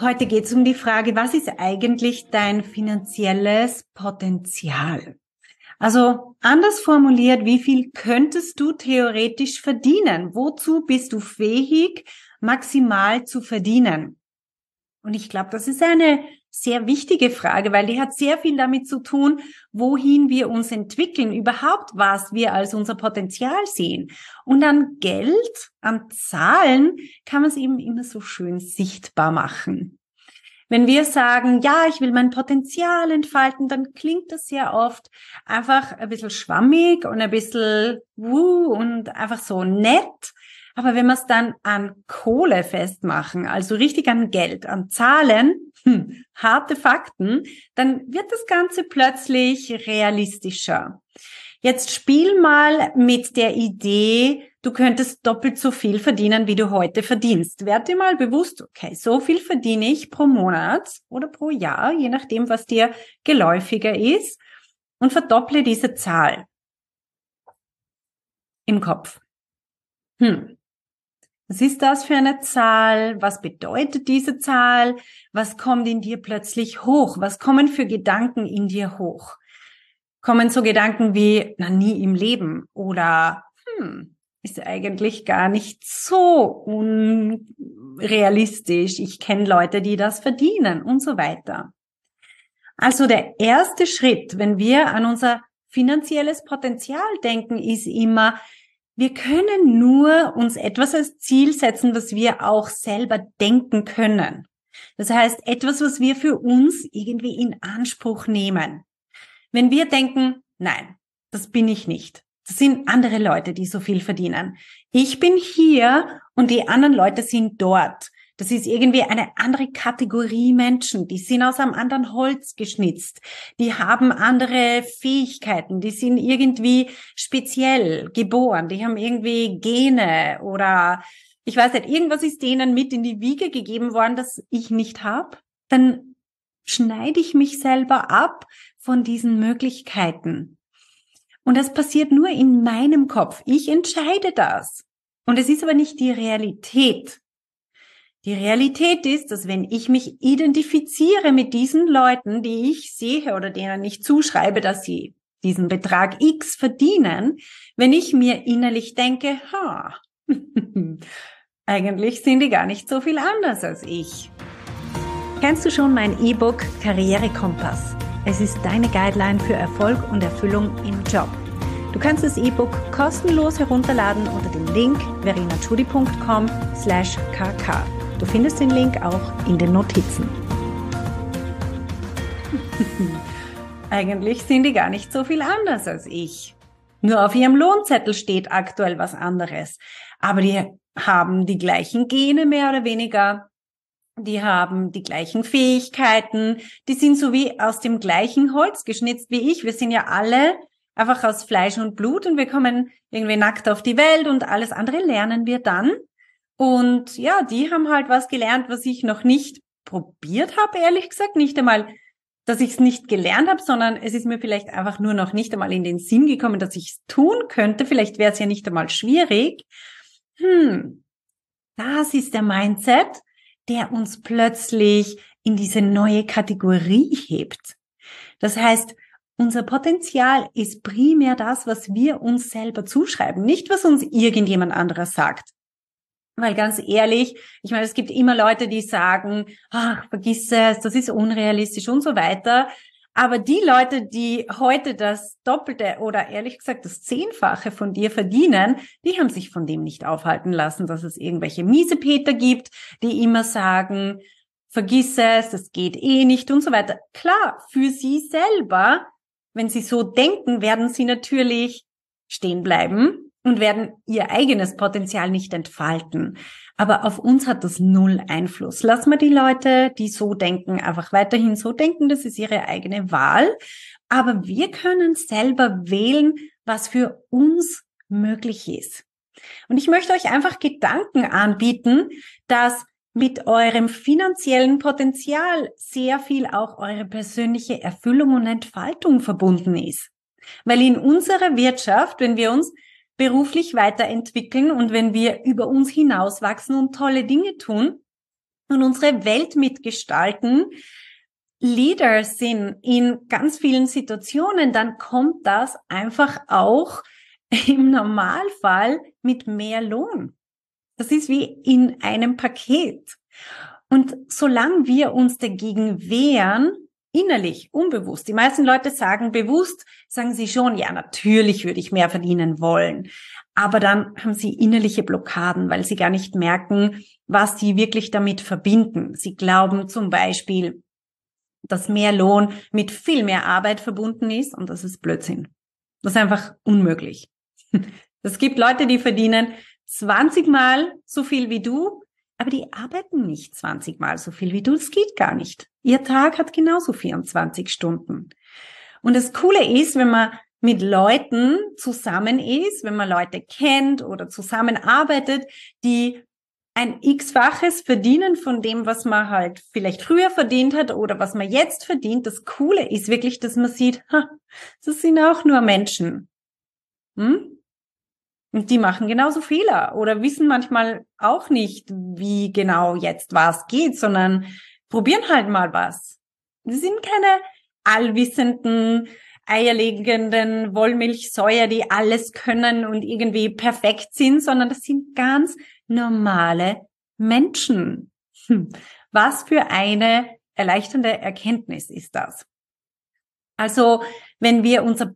Heute geht es um die Frage, was ist eigentlich dein finanzielles Potenzial? Also anders formuliert, wie viel könntest du theoretisch verdienen? Wozu bist du fähig, maximal zu verdienen? Und ich glaube, das ist eine sehr wichtige Frage, weil die hat sehr viel damit zu tun, wohin wir uns entwickeln, überhaupt was wir als unser Potenzial sehen. Und an Geld, an Zahlen kann man es eben immer so schön sichtbar machen. Wenn wir sagen, ja, ich will mein Potenzial entfalten, dann klingt das sehr oft einfach ein bisschen schwammig und ein bisschen wuh und einfach so nett. Aber wenn wir es dann an Kohle festmachen, also richtig an Geld, an Zahlen, hm, harte Fakten, dann wird das Ganze plötzlich realistischer. Jetzt spiel mal mit der Idee, du könntest doppelt so viel verdienen, wie du heute verdienst. Werd dir mal bewusst, okay, so viel verdiene ich pro Monat oder pro Jahr, je nachdem, was dir geläufiger ist, und verdopple diese Zahl im Kopf. Hm. Was ist das für eine Zahl? Was bedeutet diese Zahl? Was kommt in dir plötzlich hoch? Was kommen für Gedanken in dir hoch? Kommen so Gedanken wie, na nie im Leben oder, hm, ist eigentlich gar nicht so unrealistisch. Ich kenne Leute, die das verdienen und so weiter. Also der erste Schritt, wenn wir an unser finanzielles Potenzial denken, ist immer, wir können nur uns etwas als Ziel setzen, was wir auch selber denken können. Das heißt, etwas, was wir für uns irgendwie in Anspruch nehmen. Wenn wir denken, nein, das bin ich nicht. Das sind andere Leute, die so viel verdienen. Ich bin hier und die anderen Leute sind dort. Das ist irgendwie eine andere Kategorie Menschen. Die sind aus einem anderen Holz geschnitzt. Die haben andere Fähigkeiten. Die sind irgendwie speziell geboren. Die haben irgendwie Gene oder ich weiß nicht, irgendwas ist denen mit in die Wiege gegeben worden, das ich nicht habe. Dann schneide ich mich selber ab von diesen Möglichkeiten. Und das passiert nur in meinem Kopf. Ich entscheide das. Und es ist aber nicht die Realität. Die Realität ist, dass wenn ich mich identifiziere mit diesen Leuten, die ich sehe oder denen ich zuschreibe, dass sie diesen Betrag X verdienen, wenn ich mir innerlich denke, ha, eigentlich sind die gar nicht so viel anders als ich. Kennst du schon mein E-Book Karrierekompass? Es ist deine Guideline für Erfolg und Erfüllung im Job. Du kannst das E-Book kostenlos herunterladen unter dem Link verinachudi.com slash kk. Du findest den Link auch in den Notizen. Eigentlich sind die gar nicht so viel anders als ich. Nur auf ihrem Lohnzettel steht aktuell was anderes. Aber die haben die gleichen Gene mehr oder weniger. Die haben die gleichen Fähigkeiten. Die sind so wie aus dem gleichen Holz geschnitzt wie ich. Wir sind ja alle einfach aus Fleisch und Blut und wir kommen irgendwie nackt auf die Welt und alles andere lernen wir dann. Und ja, die haben halt was gelernt, was ich noch nicht probiert habe, ehrlich gesagt. Nicht einmal, dass ich es nicht gelernt habe, sondern es ist mir vielleicht einfach nur noch nicht einmal in den Sinn gekommen, dass ich es tun könnte. Vielleicht wäre es ja nicht einmal schwierig. Hm, das ist der Mindset, der uns plötzlich in diese neue Kategorie hebt. Das heißt, unser Potenzial ist primär das, was wir uns selber zuschreiben, nicht was uns irgendjemand anderes sagt. Weil ganz ehrlich, ich meine, es gibt immer Leute, die sagen, ach, vergiss es, das ist unrealistisch und so weiter. Aber die Leute, die heute das Doppelte oder ehrlich gesagt das Zehnfache von dir verdienen, die haben sich von dem nicht aufhalten lassen, dass es irgendwelche Miesepeter gibt, die immer sagen, vergiss es, das geht eh nicht und so weiter. Klar, für sie selber, wenn sie so denken, werden sie natürlich stehen bleiben und werden ihr eigenes Potenzial nicht entfalten. Aber auf uns hat das null Einfluss. Lass mal die Leute, die so denken, einfach weiterhin so denken. Das ist ihre eigene Wahl. Aber wir können selber wählen, was für uns möglich ist. Und ich möchte euch einfach Gedanken anbieten, dass mit eurem finanziellen Potenzial sehr viel auch eure persönliche Erfüllung und Entfaltung verbunden ist. Weil in unserer Wirtschaft, wenn wir uns beruflich weiterentwickeln und wenn wir über uns hinauswachsen und tolle Dinge tun und unsere Welt mitgestalten, Leader sind in ganz vielen Situationen, dann kommt das einfach auch im Normalfall mit mehr Lohn. Das ist wie in einem Paket. Und solange wir uns dagegen wehren, innerlich, unbewusst, die meisten Leute sagen bewusst, sagen sie schon, ja, natürlich würde ich mehr verdienen wollen. Aber dann haben sie innerliche Blockaden, weil sie gar nicht merken, was sie wirklich damit verbinden. Sie glauben zum Beispiel, dass mehr Lohn mit viel mehr Arbeit verbunden ist und das ist Blödsinn. Das ist einfach unmöglich. Es gibt Leute, die verdienen 20 Mal so viel wie du, aber die arbeiten nicht 20 Mal so viel wie du. Das geht gar nicht. Ihr Tag hat genauso 24 Stunden. Und das Coole ist, wenn man mit Leuten zusammen ist, wenn man Leute kennt oder zusammenarbeitet, die ein x-faches verdienen von dem, was man halt vielleicht früher verdient hat oder was man jetzt verdient. Das Coole ist wirklich, dass man sieht, ha, das sind auch nur Menschen. Hm? Und die machen genauso Fehler oder wissen manchmal auch nicht, wie genau jetzt was geht, sondern probieren halt mal was. Sie sind keine allwissenden, eierlegenden Wollmilchsäuer, die alles können und irgendwie perfekt sind, sondern das sind ganz normale Menschen. Hm. Was für eine erleichternde Erkenntnis ist das? Also, wenn wir unser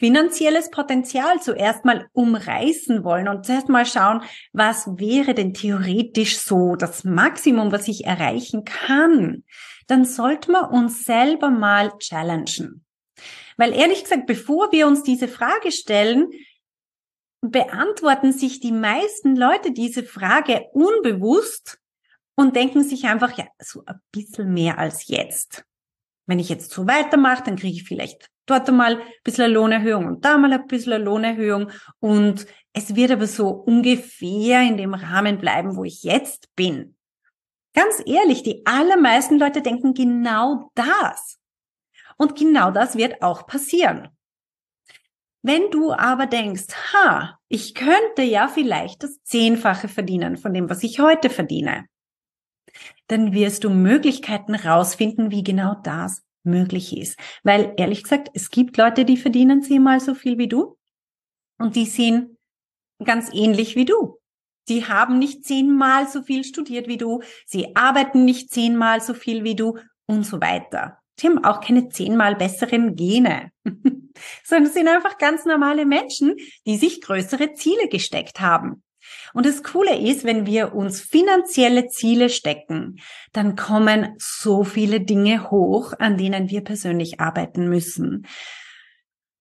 finanzielles Potenzial zuerst mal umreißen wollen und zuerst mal schauen, was wäre denn theoretisch so das Maximum, was ich erreichen kann, dann sollten wir uns selber mal challengen. Weil ehrlich gesagt, bevor wir uns diese Frage stellen, beantworten sich die meisten Leute diese Frage unbewusst und denken sich einfach, ja, so ein bisschen mehr als jetzt. Wenn ich jetzt so weitermache, dann kriege ich vielleicht dort einmal ein bisschen eine Lohnerhöhung und da mal ein bisschen eine Lohnerhöhung. Und es wird aber so ungefähr in dem Rahmen bleiben, wo ich jetzt bin. Ganz ehrlich, die allermeisten Leute denken genau das. Und genau das wird auch passieren. Wenn du aber denkst, ha, ich könnte ja vielleicht das Zehnfache verdienen von dem, was ich heute verdiene, dann wirst du Möglichkeiten rausfinden, wie genau das möglich ist. Weil ehrlich gesagt, es gibt Leute, die verdienen zehnmal so viel wie du und die sind ganz ähnlich wie du. Die haben nicht zehnmal so viel studiert wie du, sie arbeiten nicht zehnmal so viel wie du und so weiter. Sie haben auch keine zehnmal besseren Gene, sondern sind einfach ganz normale Menschen, die sich größere Ziele gesteckt haben. Und das Coole ist, wenn wir uns finanzielle Ziele stecken, dann kommen so viele Dinge hoch, an denen wir persönlich arbeiten müssen.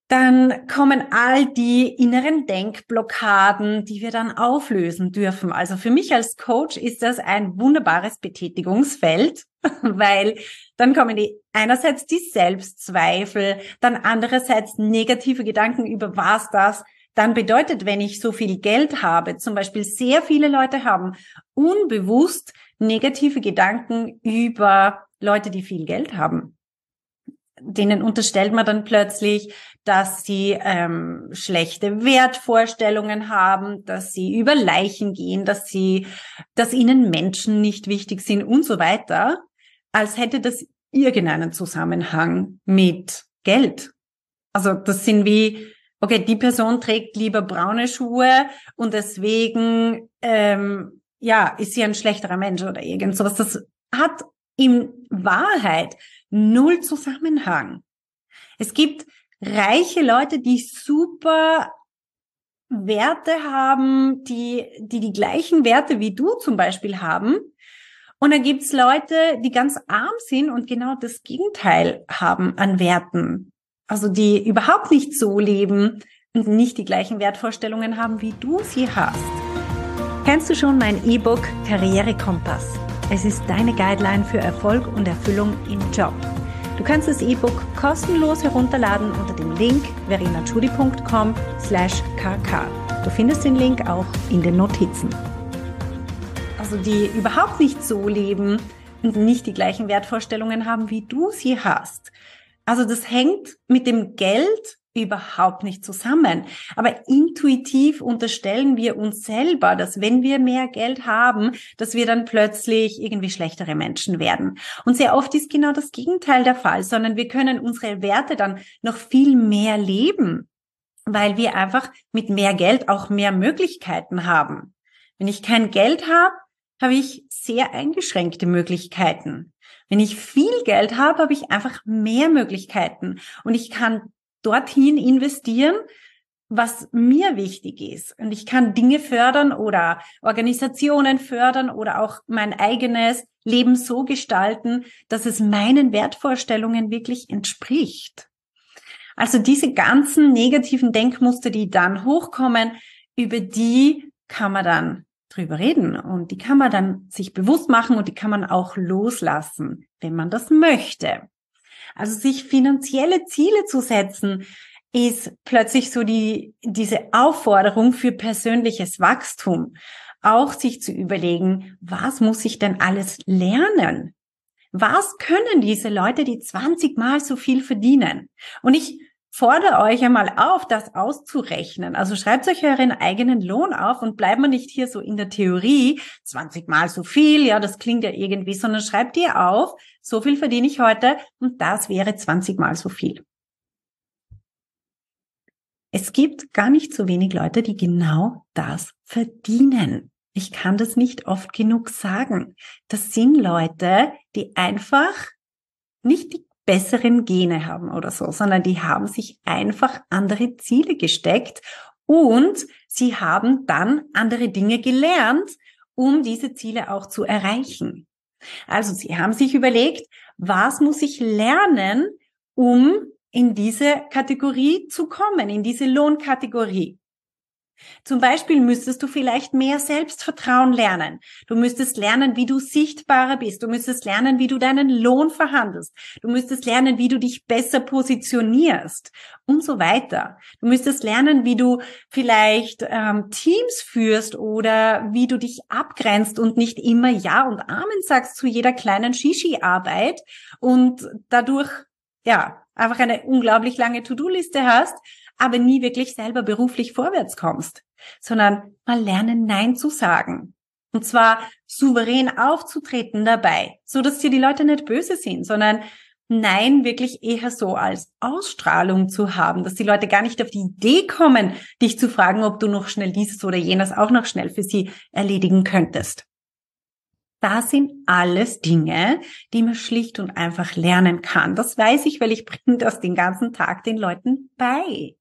Dann kommen all die inneren Denkblockaden, die wir dann auflösen dürfen. Also für mich als Coach ist das ein wunderbares Betätigungsfeld, weil dann kommen die einerseits die Selbstzweifel, dann andererseits negative Gedanken über was das dann bedeutet, wenn ich so viel Geld habe, zum Beispiel sehr viele Leute haben unbewusst negative Gedanken über Leute, die viel Geld haben. Denen unterstellt man dann plötzlich, dass sie ähm, schlechte Wertvorstellungen haben, dass sie über Leichen gehen, dass sie, dass ihnen Menschen nicht wichtig sind und so weiter, als hätte das irgendeinen Zusammenhang mit Geld. Also das sind wie okay, die Person trägt lieber braune Schuhe und deswegen ähm, ja ist sie ein schlechterer Mensch oder irgend sowas. Das hat in Wahrheit null Zusammenhang. Es gibt reiche Leute, die super Werte haben, die, die die gleichen Werte wie du zum Beispiel haben. Und dann gibt's Leute, die ganz arm sind und genau das Gegenteil haben an Werten also die überhaupt nicht so leben und nicht die gleichen Wertvorstellungen haben, wie du sie hast. Kennst du schon mein E-Book Karrierekompass? Es ist deine Guideline für Erfolg und Erfüllung im Job. Du kannst das E-Book kostenlos herunterladen unter dem Link verinachudi.com slash kk. Du findest den Link auch in den Notizen. Also die überhaupt nicht so leben und nicht die gleichen Wertvorstellungen haben, wie du sie hast. Also das hängt mit dem Geld überhaupt nicht zusammen. Aber intuitiv unterstellen wir uns selber, dass wenn wir mehr Geld haben, dass wir dann plötzlich irgendwie schlechtere Menschen werden. Und sehr oft ist genau das Gegenteil der Fall, sondern wir können unsere Werte dann noch viel mehr leben, weil wir einfach mit mehr Geld auch mehr Möglichkeiten haben. Wenn ich kein Geld habe, habe ich sehr eingeschränkte Möglichkeiten. Wenn ich viel Geld habe, habe ich einfach mehr Möglichkeiten und ich kann dorthin investieren, was mir wichtig ist. Und ich kann Dinge fördern oder Organisationen fördern oder auch mein eigenes Leben so gestalten, dass es meinen Wertvorstellungen wirklich entspricht. Also diese ganzen negativen Denkmuster, die dann hochkommen, über die kann man dann drüber reden und die kann man dann sich bewusst machen und die kann man auch loslassen, wenn man das möchte. Also sich finanzielle Ziele zu setzen, ist plötzlich so die, diese Aufforderung für persönliches Wachstum. Auch sich zu überlegen, was muss ich denn alles lernen? Was können diese Leute, die 20 mal so viel verdienen? Und ich fordere euch einmal auf, das auszurechnen. Also schreibt euch euren eigenen Lohn auf und bleibt man nicht hier so in der Theorie, 20 mal so viel, ja, das klingt ja irgendwie, sondern schreibt ihr auf, so viel verdiene ich heute und das wäre 20 mal so viel. Es gibt gar nicht so wenig Leute, die genau das verdienen. Ich kann das nicht oft genug sagen. Das sind Leute, die einfach nicht die besseren Gene haben oder so, sondern die haben sich einfach andere Ziele gesteckt und sie haben dann andere Dinge gelernt, um diese Ziele auch zu erreichen. Also sie haben sich überlegt, was muss ich lernen, um in diese Kategorie zu kommen, in diese Lohnkategorie. Zum Beispiel müsstest du vielleicht mehr Selbstvertrauen lernen. Du müsstest lernen, wie du sichtbarer bist. Du müsstest lernen, wie du deinen Lohn verhandelst. Du müsstest lernen, wie du dich besser positionierst und so weiter. Du müsstest lernen, wie du vielleicht ähm, Teams führst oder wie du dich abgrenzt und nicht immer Ja und Amen sagst zu jeder kleinen Shishi-Arbeit und dadurch ja einfach eine unglaublich lange To-Do-Liste hast, aber nie wirklich selber beruflich vorwärts kommst, sondern mal lernen, Nein zu sagen. Und zwar souverän aufzutreten dabei, so dass dir die Leute nicht böse sind, sondern Nein wirklich eher so als Ausstrahlung zu haben, dass die Leute gar nicht auf die Idee kommen, dich zu fragen, ob du noch schnell dieses oder jenes auch noch schnell für sie erledigen könntest. Das sind alles Dinge, die man schlicht und einfach lernen kann. Das weiß ich, weil ich bringe das den ganzen Tag den Leuten bei.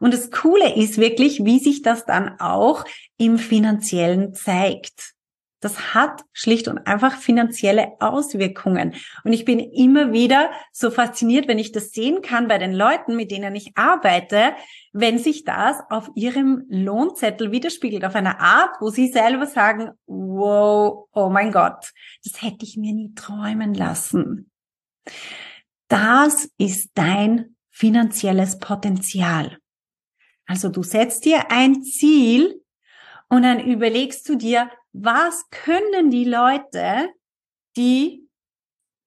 Und das Coole ist wirklich, wie sich das dann auch im finanziellen zeigt. Das hat schlicht und einfach finanzielle Auswirkungen. Und ich bin immer wieder so fasziniert, wenn ich das sehen kann bei den Leuten, mit denen ich arbeite, wenn sich das auf ihrem Lohnzettel widerspiegelt, auf einer Art, wo sie selber sagen, wow, oh mein Gott, das hätte ich mir nie träumen lassen. Das ist dein finanzielles Potenzial. Also du setzt dir ein Ziel und dann überlegst du dir, was können die Leute, die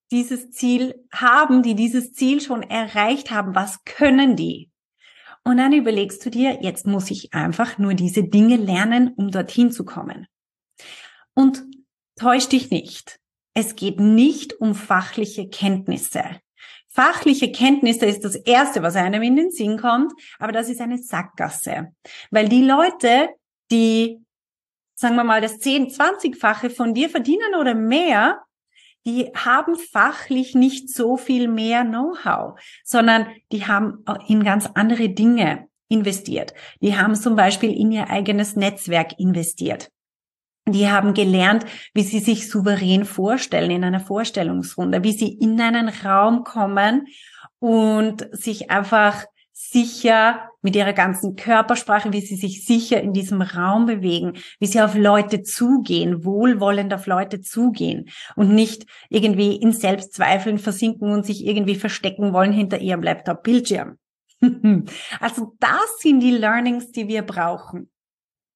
dieses Ziel haben, die dieses Ziel schon erreicht haben, was können die? Und dann überlegst du dir, jetzt muss ich einfach nur diese Dinge lernen, um dorthin zu kommen. Und täusch dich nicht. Es geht nicht um fachliche Kenntnisse. Fachliche Kenntnisse ist das Erste, was einem in den Sinn kommt, aber das ist eine Sackgasse. Weil die Leute, die, sagen wir mal, das 10, 20-fache von dir verdienen oder mehr, die haben fachlich nicht so viel mehr Know-how, sondern die haben in ganz andere Dinge investiert. Die haben zum Beispiel in ihr eigenes Netzwerk investiert. Die haben gelernt, wie sie sich souverän vorstellen in einer Vorstellungsrunde, wie sie in einen Raum kommen und sich einfach sicher mit ihrer ganzen Körpersprache, wie sie sich sicher in diesem Raum bewegen, wie sie auf Leute zugehen, wohlwollend auf Leute zugehen und nicht irgendwie in Selbstzweifeln versinken und sich irgendwie verstecken wollen hinter ihrem Laptop-Bildschirm. also das sind die Learnings, die wir brauchen.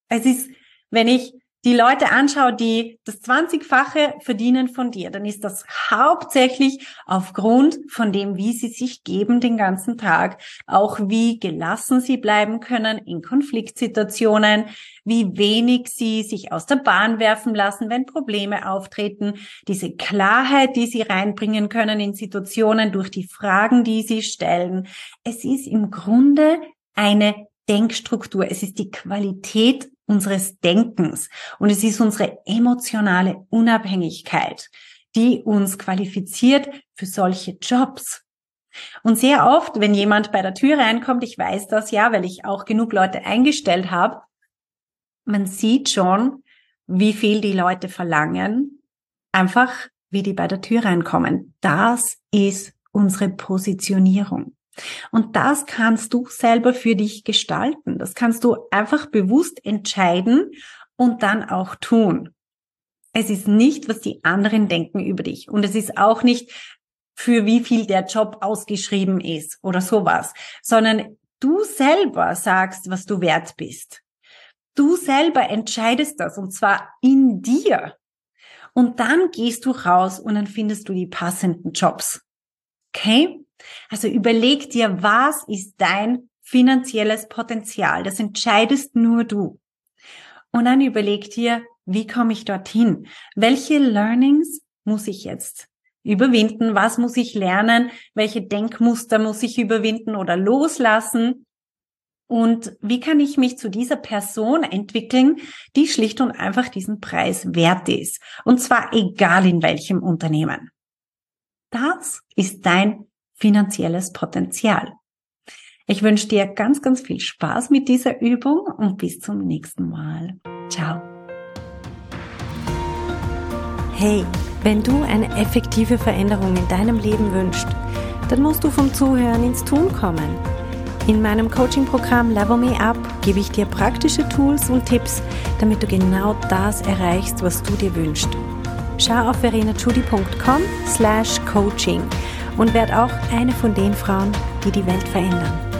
Es ist, wenn ich die Leute anschaue, die das 20-fache verdienen von dir, dann ist das hauptsächlich aufgrund von dem, wie sie sich geben den ganzen Tag, auch wie gelassen sie bleiben können in Konfliktsituationen, wie wenig sie sich aus der Bahn werfen lassen, wenn Probleme auftreten, diese Klarheit, die sie reinbringen können in Situationen durch die Fragen, die sie stellen. Es ist im Grunde eine Denkstruktur. Es ist die Qualität unseres Denkens und es ist unsere emotionale Unabhängigkeit, die uns qualifiziert für solche Jobs. Und sehr oft, wenn jemand bei der Tür reinkommt, ich weiß das ja, weil ich auch genug Leute eingestellt habe, man sieht schon, wie viel die Leute verlangen, einfach wie die bei der Tür reinkommen. Das ist unsere Positionierung. Und das kannst du selber für dich gestalten. Das kannst du einfach bewusst entscheiden und dann auch tun. Es ist nicht, was die anderen denken über dich. Und es ist auch nicht, für wie viel der Job ausgeschrieben ist oder sowas, sondern du selber sagst, was du wert bist. Du selber entscheidest das und zwar in dir. Und dann gehst du raus und dann findest du die passenden Jobs. Okay? Also überleg dir, was ist dein finanzielles Potenzial? Das entscheidest nur du. Und dann überleg dir, wie komme ich dorthin? Welche Learnings muss ich jetzt überwinden? Was muss ich lernen? Welche Denkmuster muss ich überwinden oder loslassen? Und wie kann ich mich zu dieser Person entwickeln, die schlicht und einfach diesen Preis wert ist? Und zwar egal in welchem Unternehmen. Das ist dein finanzielles Potenzial. Ich wünsche dir ganz, ganz viel Spaß mit dieser Übung und bis zum nächsten Mal. Ciao. Hey, wenn du eine effektive Veränderung in deinem Leben wünschst, dann musst du vom Zuhören ins Tun kommen. In meinem Coaching-Programm Level Me Up gebe ich dir praktische Tools und Tipps, damit du genau das erreichst, was du dir wünschst. Schau auf verenachudi.com slash coaching und werd auch eine von den Frauen, die die Welt verändern.